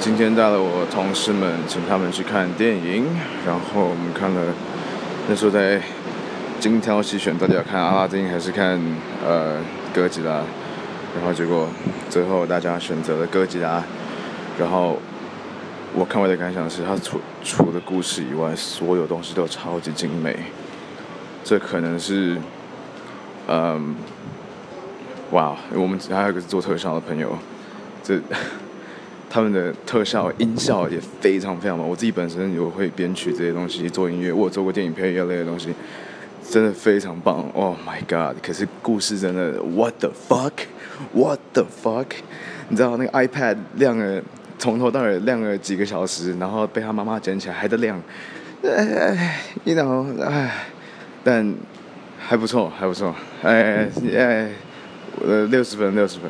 今天带了我同事们，请他们去看电影，然后我们看了，那时候在精挑细选，到底要看阿拉丁还是看呃哥吉拉，然后结果最后大家选择了哥吉拉，然后我看我的感想是，它除除了故事以外，所有东西都超级精美，这可能是，嗯，哇，我们还有一个做特效的朋友，这。他们的特效音效也非常非常棒。我自己本身有会编曲这些东西，做音乐，我有做过电影配乐类的东西，真的非常棒。Oh my god！可是故事真的，What the fuck？What the fuck？你知道那个 iPad 亮了，从头到尾亮了几个小时，然后被他妈妈捡起来还在亮，哎，你懂哎，但还不错，还不错，哎哎，呃，六十分，六十分。